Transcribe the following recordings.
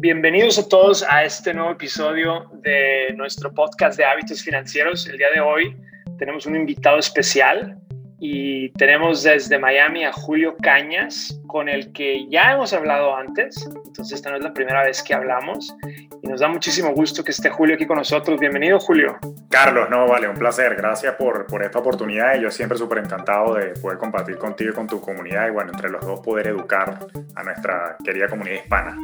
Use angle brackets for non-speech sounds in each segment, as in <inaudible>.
Bienvenidos a todos a este nuevo episodio de nuestro podcast de hábitos financieros. El día de hoy tenemos un invitado especial y tenemos desde Miami a Julio Cañas, con el que ya hemos hablado antes, entonces esta no es la primera vez que hablamos y nos da muchísimo gusto que esté Julio aquí con nosotros. Bienvenido, Julio. Carlos, no, vale, un placer. Gracias por, por esta oportunidad y yo siempre súper encantado de poder compartir contigo y con tu comunidad y bueno, entre los dos poder educar a nuestra querida comunidad hispana.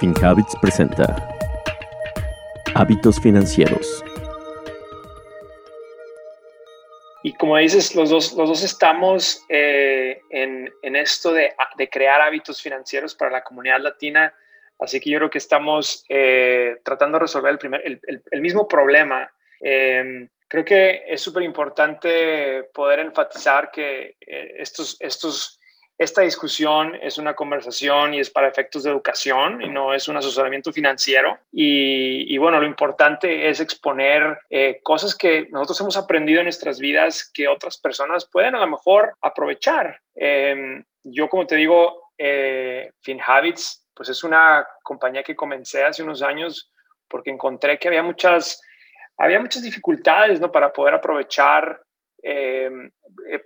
FinHabits presenta Hábitos Financieros Y como dices, los dos, los dos estamos eh, en, en, esto de, de, crear hábitos financieros para la comunidad latina, así que yo creo que estamos eh, tratando de resolver el, primer, el, mismo problema. Eh, creo que es súper importante poder enfatizar que eh, estos, estos esta discusión es una conversación y es para efectos de educación y no es un asesoramiento financiero. Y, bueno, lo importante es exponer eh, cosas que nosotros hemos aprendido en nuestras vidas que otras personas pueden a lo mejor aprovechar. Eh, yo, como te digo, eh, FinHabits, pues es una compañía que comencé hace unos años porque encontré que había muchas, había muchas dificultades ¿no? para poder aprovechar eh,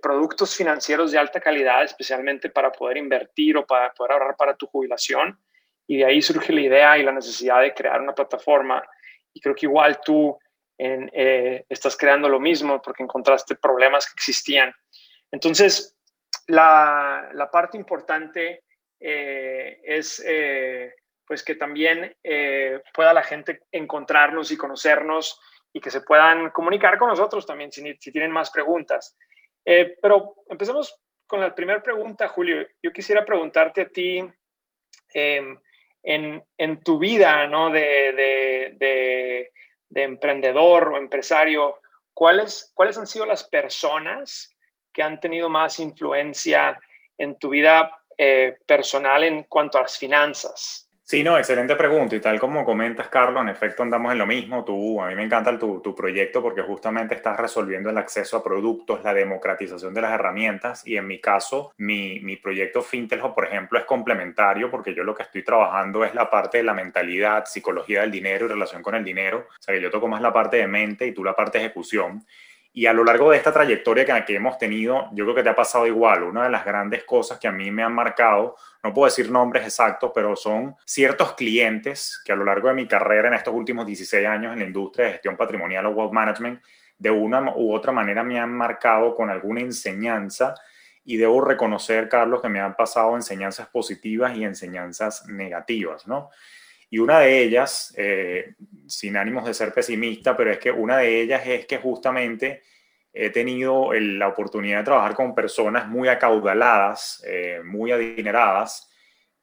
productos financieros de alta calidad, especialmente para poder invertir o para poder ahorrar para tu jubilación. Y de ahí surge la idea y la necesidad de crear una plataforma. Y creo que igual tú en, eh, estás creando lo mismo porque encontraste problemas que existían. Entonces, la, la parte importante eh, es pues que también pueda la gente encontrarnos y conocernos y que se puedan comunicar con nosotros también si, si tienen más preguntas. Eh, pero empecemos con la primera pregunta, Julio. Yo quisiera preguntarte a ti, eh, en, en, tu vida ¿no? de, de, de, de, emprendedor o empresario, ¿cuáles, ¿cuáles han sido las personas que han tenido más influencia en tu vida eh, personal en cuanto a las finanzas? Sí, no, excelente pregunta. Y tal como comentas, Carlos, en efecto andamos en lo mismo. Tú, a mí me encanta tu, tu, proyecto porque justamente estás resolviendo el acceso a productos, la democratización de las herramientas. Y en mi caso, mi, mi proyecto Fintelho, por ejemplo, es complementario porque yo lo que estoy trabajando es la parte de la mentalidad, psicología del dinero y relación con el dinero. O sea, que yo toco más la parte de mente y tú la parte de ejecución. Y a lo largo de esta trayectoria que, que, hemos tenido, yo creo que te ha pasado igual. Una de las grandes cosas que a mí me han marcado, no puedo decir nombres exactos, pero son ciertos clientes que a lo largo de mi carrera en estos últimos 16 años en la industria de gestión patrimonial o wealth management, de una u otra manera me han marcado con alguna enseñanza. Y debo reconocer, Carlos, que me han pasado enseñanzas positivas y enseñanzas negativas, ¿no? Y una de ellas, eh, sin ánimos de ser pesimista, pero es que una de ellas es que justamente he tenido la oportunidad de trabajar con personas muy acaudaladas, eh, muy adineradas,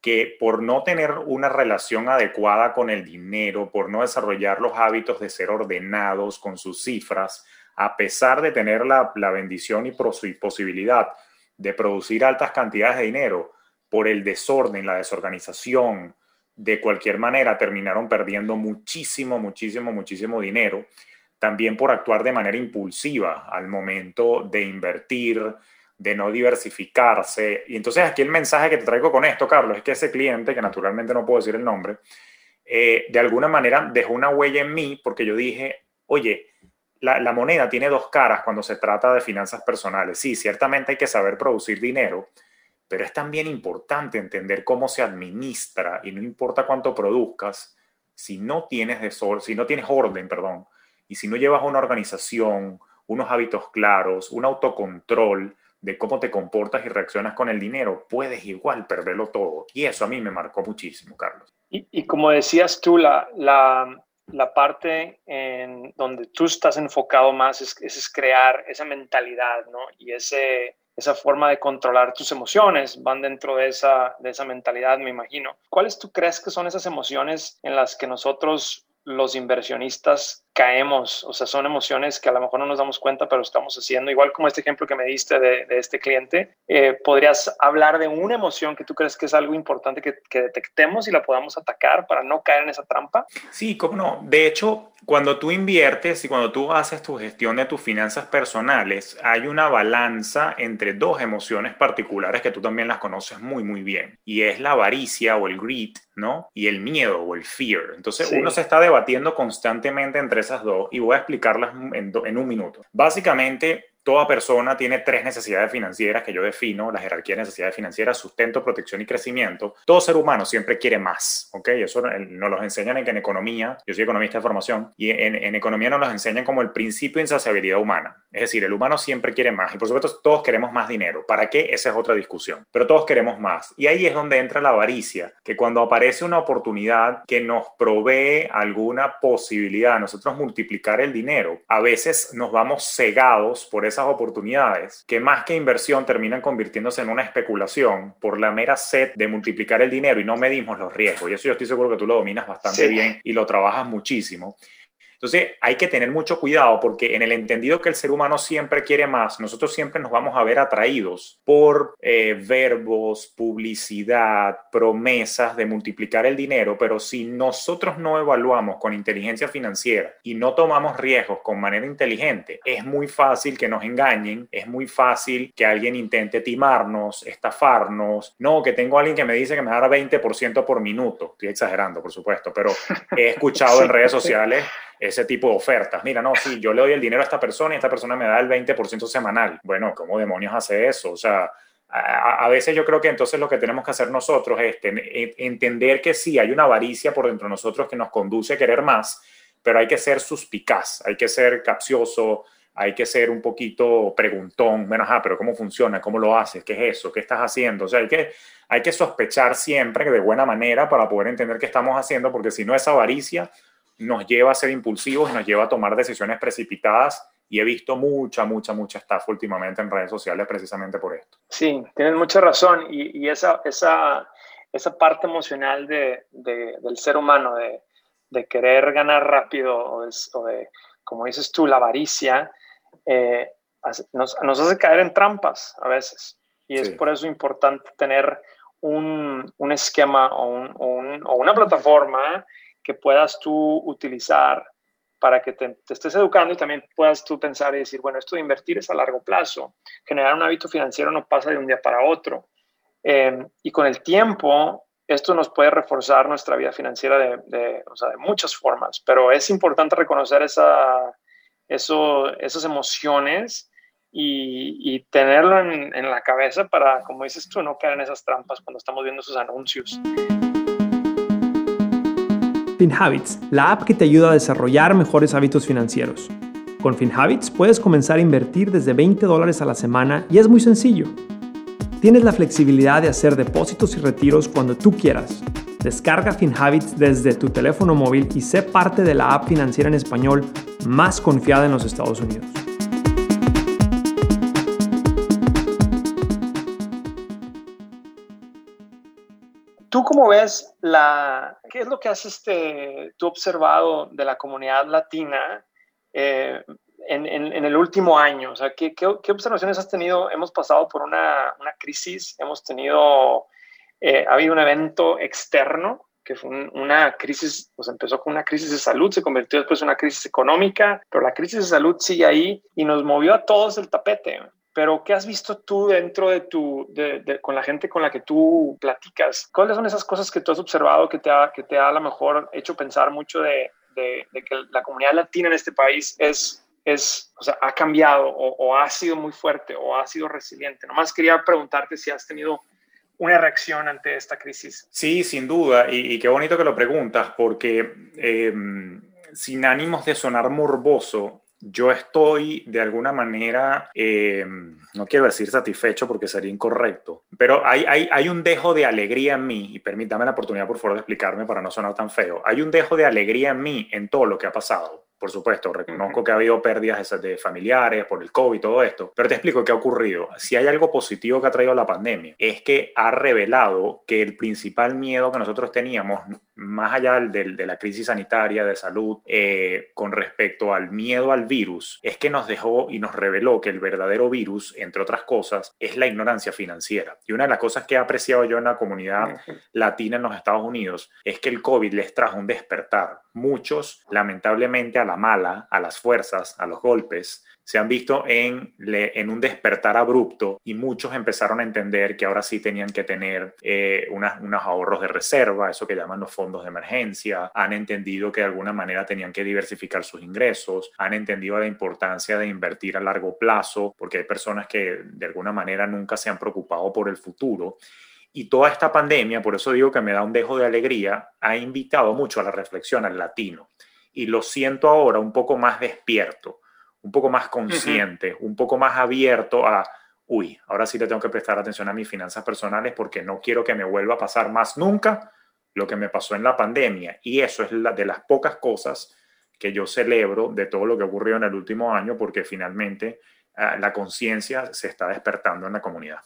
que por no tener una relación adecuada con el dinero, por no desarrollar los hábitos de ser ordenados con sus cifras, a pesar de tener la, la bendición y posibilidad de producir altas cantidades de dinero, por el desorden, la desorganización, de cualquier manera terminaron perdiendo muchísimo, muchísimo, muchísimo dinero, también por actuar de manera impulsiva al momento de invertir, de no diversificarse. Y entonces aquí el mensaje que te traigo con esto, Carlos, es que ese cliente, que naturalmente no puedo decir el nombre, eh, de alguna manera dejó una huella en mí porque yo dije, oye, la, la moneda tiene dos caras cuando se trata de finanzas personales. Sí, ciertamente hay que saber producir dinero, pero es también importante entender cómo se administra y no importa cuánto produzcas, si no tienes, desorden, si no tienes orden, perdón, y si no llevas una organización, unos hábitos claros, un autocontrol de cómo te comportas y reaccionas con el dinero, puedes igual perderlo todo. Y eso a mí me marcó muchísimo, Carlos. Y, y como decías tú, la, la, la, parte en donde tú estás enfocado más es, es crear esa mentalidad, ¿no? Y ese, esa forma de controlar tus emociones, van dentro de esa, de esa mentalidad, me imagino. ¿Cuáles tú crees que son esas emociones en las que nosotros, los inversionistas, caemos, o sea, son emociones que a lo mejor no nos damos cuenta, pero estamos haciendo, igual como este ejemplo que me diste de, este cliente, eh, podrías hablar de una emoción que tú crees que es algo importante que, que detectemos y la podamos atacar para no caer en esa trampa. Sí, cómo no. De hecho, cuando tú inviertes y cuando tú haces tu gestión de tus finanzas personales, hay una balanza entre dos emociones particulares que tú también las conoces muy, muy bien. Y es la avaricia o el greed, ¿no? Y el miedo o el fear. Entonces, uno se está debatiendo constantemente entre esas dos y voy a explicarlas en, en un minuto. Básicamente, Toda persona tiene tres necesidades financieras que yo defino, la jerarquía de necesidades financieras, sustento, protección y crecimiento. Todo ser humano siempre quiere más, ¿ok? Eso nos lo enseñan en, en economía, yo soy economista de formación, y en, en, economía nos lo enseñan como el principio de insaciabilidad humana. Es decir, el humano siempre quiere más y por supuesto todos queremos más dinero. ¿Para qué? Esa es otra discusión. Pero todos queremos más. Y ahí es donde entra la avaricia, que cuando aparece una oportunidad que nos provee alguna posibilidad nosotros multiplicar el dinero, a veces nos vamos cegados por esas oportunidades que más que inversión terminan convirtiéndose en una especulación por la mera sed de multiplicar el dinero y no medimos los riesgos. Y eso yo estoy seguro que tú lo dominas bastante bien y lo trabajas muchísimo. Entonces hay que tener mucho cuidado porque en el entendido que el ser humano siempre quiere más, nosotros siempre nos vamos a ver atraídos por eh, verbos, publicidad, promesas de multiplicar el dinero, pero si nosotros no evaluamos con inteligencia financiera y no tomamos riesgos con manera inteligente, es muy fácil que nos engañen, es muy fácil que alguien intente timarnos, estafarnos, no, que tengo a alguien que me dice que me dará 20% por minuto, estoy exagerando por supuesto, pero he escuchado <laughs> en redes sociales ese tipo de ofertas. Mira, no, sí, yo le doy el dinero a esta persona y esta persona me da el 20% semanal. Bueno, ¿cómo demonios hace eso? O sea, a, veces yo creo que entonces lo que tenemos que hacer nosotros es entender que sí, hay una avaricia por dentro de nosotros que nos conduce a querer más, pero hay que ser suspicaz, hay que ser capcioso, hay que ser un poquito preguntón, menos, ah, pero ¿cómo funciona? ¿Cómo lo haces? ¿Qué es eso? ¿Qué estás haciendo? O sea, hay que, hay que sospechar siempre de buena manera para poder entender qué estamos haciendo, porque si no es avaricia, nos lleva a ser impulsivos, nos lleva a tomar decisiones precipitadas y he visto mucha, mucha, mucha estafa últimamente en redes sociales precisamente por esto. Sí, tienes mucha razón y, esa, esa, esa parte emocional de, del ser humano, de, de querer ganar rápido o de, como dices tú, la avaricia, eh, nos, nos, hace caer en trampas a veces. Y es por eso importante tener un, un esquema o, un, o una plataforma que puedas tú utilizar para que te, estés educando y también puedas tú pensar y decir, bueno, esto de invertir es a largo plazo. Generar un hábito financiero no pasa de un día para otro. Em, y con el tiempo, esto nos puede reforzar nuestra vida financiera de, o sea, de muchas formas, pero es importante reconocer esa, eso, esas emociones y, y tenerlo en, en la cabeza para, como dices tú, no caer en esas trampas cuando estamos viendo esos anuncios. FinHabits, la app que te ayuda a desarrollar mejores hábitos financieros. Con FinHabits puedes comenzar a invertir desde 20 dólares a la semana y es muy sencillo. Tienes la flexibilidad de hacer depósitos y retiros cuando tú quieras. Descarga FinHabits desde tu teléfono móvil y sé parte de la app financiera en español más confiada en los Estados Unidos. ¿Tú cómo ves la, qué es lo que has este, tú observado de la comunidad latina eh, en, el último año? O sea, ¿qué, ¿qué, observaciones has tenido? Hemos pasado por una, una crisis, hemos tenido, eh, ha habido un evento externo que fue una crisis, pues empezó con una crisis de salud, se convirtió después en una crisis económica, pero la crisis de salud sigue ahí y nos movió a todos el tapete pero ¿qué has visto tú dentro de tu, de, con la gente con la que tú platicas? ¿Cuáles son esas cosas que tú has observado que te ha, que te ha a lo mejor hecho pensar mucho de, de que la comunidad latina en este país es, es o sea, ha cambiado o, ha sido muy fuerte o ha sido resiliente? Nomás quería preguntarte si has tenido una reacción ante esta crisis. Sí, sin duda, y, qué bonito que lo preguntas, porque eh, sin ánimos de sonar morboso, yo estoy de alguna manera, eh, no quiero decir satisfecho porque sería incorrecto, pero hay, hay, hay, un dejo de alegría en mí, y permítame la oportunidad por favor de explicarme para no sonar tan feo, hay un dejo de alegría en mí en todo lo que ha pasado. Por supuesto, reconozco que ha habido pérdidas de familiares por el COVID y todo esto, pero te explico qué ha ocurrido. Si hay algo positivo que ha traído la pandemia, es que ha revelado que el principal miedo que nosotros teníamos más allá de, la crisis sanitaria de salud, eh, con respecto al miedo al virus, es que nos dejó y nos reveló que el verdadero virus, entre otras cosas, es la ignorancia financiera. Y una de las cosas que he apreciado yo en la comunidad latina en los Estados Unidos es que el COVID les trajo un despertar. Muchos, lamentablemente, a la mala, a las fuerzas, a los golpes, se han visto en, en un despertar abrupto y muchos empezaron a entender que ahora sí tenían que tener eh, unos ahorros de reserva, eso que llaman los fondos de emergencia, han entendido que de alguna manera tenían que diversificar sus ingresos, han entendido la importancia de invertir a largo plazo, porque hay personas que de alguna manera nunca se han preocupado por el futuro. Y toda esta pandemia, por eso digo que me da un dejo de alegría, ha invitado mucho a la reflexión al latino. Y lo siento ahora un poco más despierto un poco más consciente, un poco más abierto a, uy, ahora sí le tengo que prestar atención a mis finanzas personales porque no quiero que me vuelva a pasar más nunca lo que me pasó en la pandemia. Y eso es la, de las pocas cosas que yo celebro de todo lo que ocurrió en el último año porque finalmente ah, la conciencia se está despertando en la comunidad.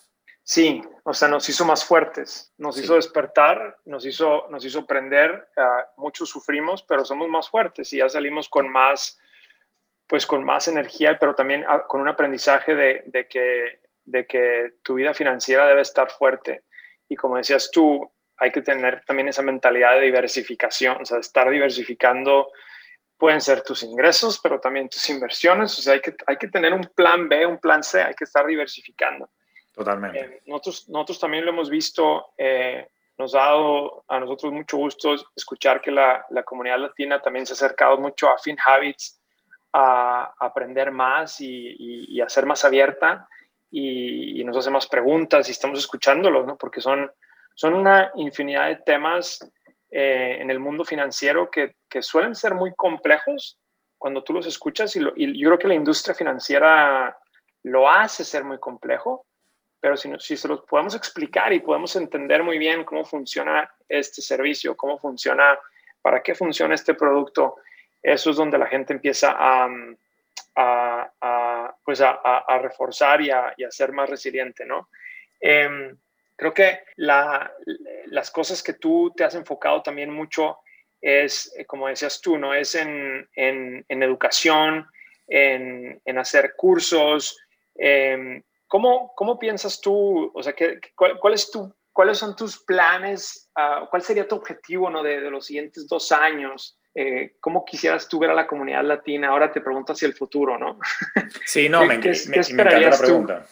Sí, o sea, nos hizo más fuertes, nos hizo despertar, nos hizo, nos hizo aprender, uh, muchos sufrimos, pero somos más fuertes y ya salimos con más pues con más energía, pero también ah, con un aprendizaje de, que, de que tu vida financiera debe estar fuerte. Y como decías tú, hay que tener también esa mentalidad de diversificación, o sea, estar diversificando pueden ser tus ingresos, pero también tus inversiones, o sea, hay que, hay que tener un plan B, un plan C, hay que estar diversificando. Totalmente. Eh, nosotros, nosotros también lo hemos visto, eh, nos ha dado a nosotros mucho gusto escuchar que la, la, comunidad latina también se ha acercado mucho a FinHabits aprender más y, ser más abierta y, nos hace más preguntas y estamos escuchándolos, ¿no? Porque son, son una infinidad de temas eh, en el mundo financiero que, suelen ser muy complejos cuando tú los escuchas y, y, yo creo que la industria financiera lo hace ser muy complejo, pero si, si se los podemos explicar y podemos entender muy bien cómo funciona este servicio, cómo funciona, para qué funciona este producto, eso es donde la gente empieza a, pues a, reforzar y, a, ser más resiliente, ¿no? Em, creo que las cosas que tú te has enfocado también mucho es, eh, como decías tú, ¿no? Es en, educación, en, hacer cursos. Em, ¿cómo, ¿cómo, piensas tú, o sea, cuál, es tu, cuáles son tus planes? Ah, ¿Cuál sería tu objetivo ¿no? de los siguientes dos años? Eh, ¿cómo quisieras tú ver a la comunidad latina? Ahora te pregunto hacia el futuro, ¿no? <laughs> Sí, no, me, ¿qué, me, encanta la pregunta.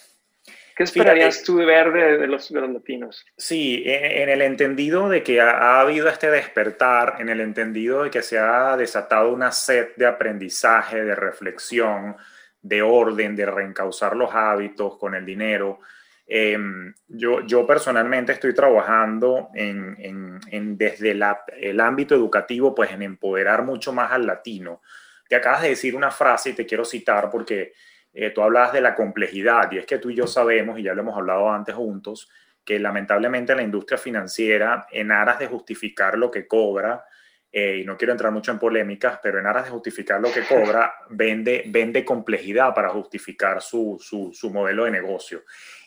¿Qué esperarías tú de ver de, los, latinos? Sí, en, el entendido de que ha, habido este despertar, en el entendido de que se ha desatado una sed de aprendizaje, de reflexión, de orden, de reencauzar los hábitos con el dinero. Em, yo, yo personalmente estoy trabajando en, en, desde el ámbito educativo, pues en empoderar mucho más al latino. Te acabas de decir una frase y te quiero citar porque eh, tú hablabas de la complejidad y es que tú y yo sabemos, y ya lo hemos hablado antes juntos, que lamentablemente la industria financiera, en aras de justificar lo que cobra, eh, y no quiero entrar mucho en polémicas, pero en aras de justificar lo que cobra, <laughs> vende, vende complejidad para justificar su, su, su modelo de negocio.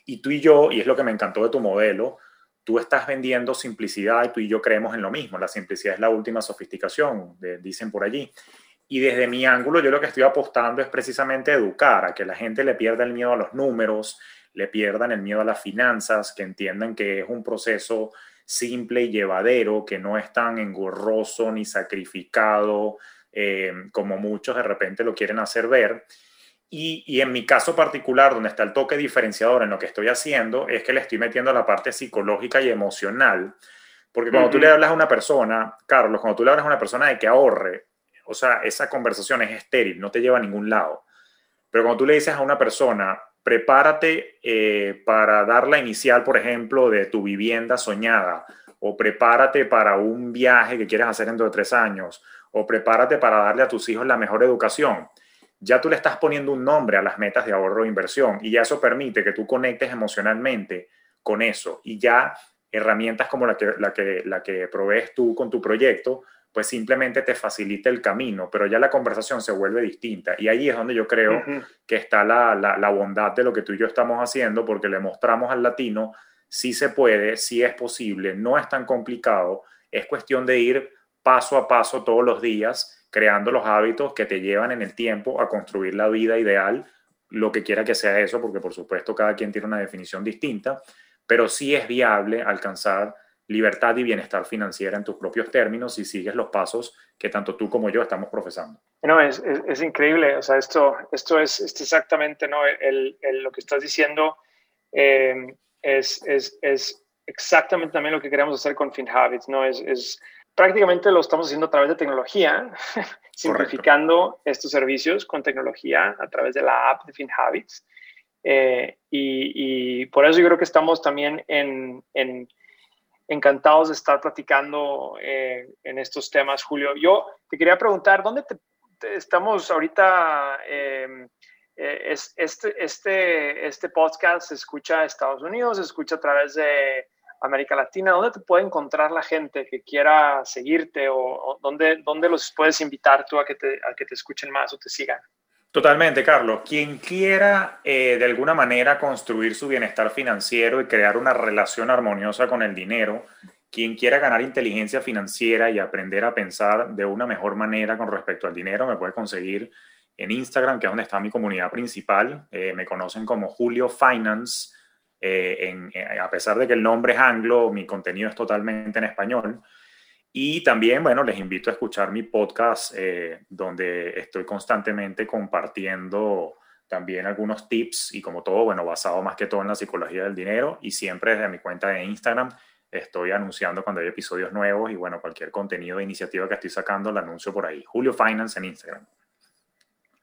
Y tú y yo, y es lo que me encantó de tu modelo, tú estás vendiendo simplicidad y tú y yo creemos en lo mismo. La simplicidad es la última sofisticación, dicen por allí. Y desde mi ángulo, yo lo que estoy apostando es precisamente educar a que la gente le pierda el miedo a los números, le pierdan el miedo a las finanzas, que entiendan que es un proceso simple y llevadero, que no es tan engorroso ni sacrificado eh, como muchos de repente lo quieren hacer ver y, en mi caso particular, donde está el toque diferenciador en lo que estoy haciendo, es que le estoy metiendo la parte psicológica y emocional. Porque cuando tú le hablas a una persona, Carlos, cuando tú le hablas a una persona de que ahorre, o sea, esa conversación es estéril, no te lleva a ningún lado. Pero cuando tú le dices a una persona, prepárate eh, para dar la inicial, por ejemplo, de tu vivienda soñada, o prepárate para un viaje que quieres hacer dentro de tres años, o prepárate para darle a tus hijos la mejor educación ya tú le estás poniendo un nombre a las metas de ahorro e inversión y ya eso permite que tú conectes emocionalmente con eso y ya herramientas como la que, la que, la que provees tú con tu proyecto, pues simplemente te facilita el camino, pero ya la conversación se vuelve distinta. Y ahí es donde yo creo que está la, la, bondad de lo que tú y yo estamos haciendo, porque le mostramos al latino si se puede, si es posible, no es tan complicado Es cuestión de ir paso a paso todos los días, creando los hábitos que te llevan en el tiempo a construir la vida ideal, lo que quiera que sea eso, porque por supuesto cada quien tiene una definición distinta, pero sí es viable alcanzar libertad y bienestar financiera en tus propios términos si sigues los pasos que tanto tú como yo estamos profesando. No, es, es, increíble, o sea, esto, esto es, exactamente ¿no? El, lo que estás diciendo, eh, es, es, exactamente también lo que queremos hacer con FinHabits, ¿no? Es, prácticamente lo estamos haciendo a través de tecnología, <laughs> simplificando estos servicios con tecnología a través de la app de FinHabits. Eh, y, y, por eso yo creo que estamos también en, en encantados de estar platicando eh, en estos temas, Julio. Yo te quería preguntar, ¿dónde estamos ahorita? Em, eh, es, este, este, este podcast se escucha en Estados Unidos, se escucha a través de América Latina. ¿Dónde te puede encontrar la gente que quiera seguirte o, dónde, dónde, los puedes invitar tú a que, te, a que te escuchen más o te sigan? Totalmente, Carlos. Quien quiera eh, de alguna manera construir su bienestar financiero y crear una relación armoniosa con el dinero, quien quiera ganar inteligencia financiera y aprender a pensar de una mejor manera con respecto al dinero, me puede conseguir en Instagram, que es donde está mi comunidad principal. Eh, me conocen como Julio Finance. Eh, a pesar de que el nombre es anglo, mi contenido es totalmente en español. Y también, bueno, les invito a escuchar mi podcast eh, donde estoy constantemente compartiendo también algunos tips y como todo, bueno, basado más que todo en la psicología del dinero y siempre desde mi cuenta de Instagram estoy anunciando cuando hay episodios nuevos y bueno, cualquier contenido de iniciativa que estoy sacando lo anuncio por ahí. Julio Finance en Instagram.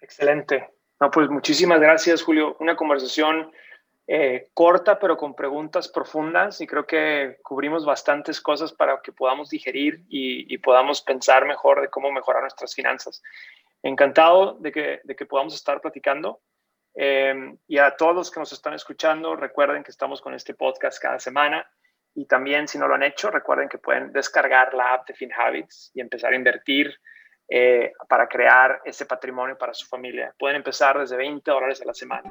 Excelente. No, pues muchísimas gracias, Julio. Una conversación eh, corta, pero con preguntas profundas y creo que cubrimos bastantes cosas para que podamos digerir y, podamos pensar mejor de cómo mejorar nuestras finanzas. Encantado de que, podamos estar platicando. Eh, y a todos los que nos están escuchando, recuerden que estamos con este podcast cada semana. Y también, si no lo han hecho, recuerden que pueden descargar la app de FinHabits y empezar a invertir eh, para crear ese patrimonio para su familia. Pueden empezar desde 20 dólares a la semana.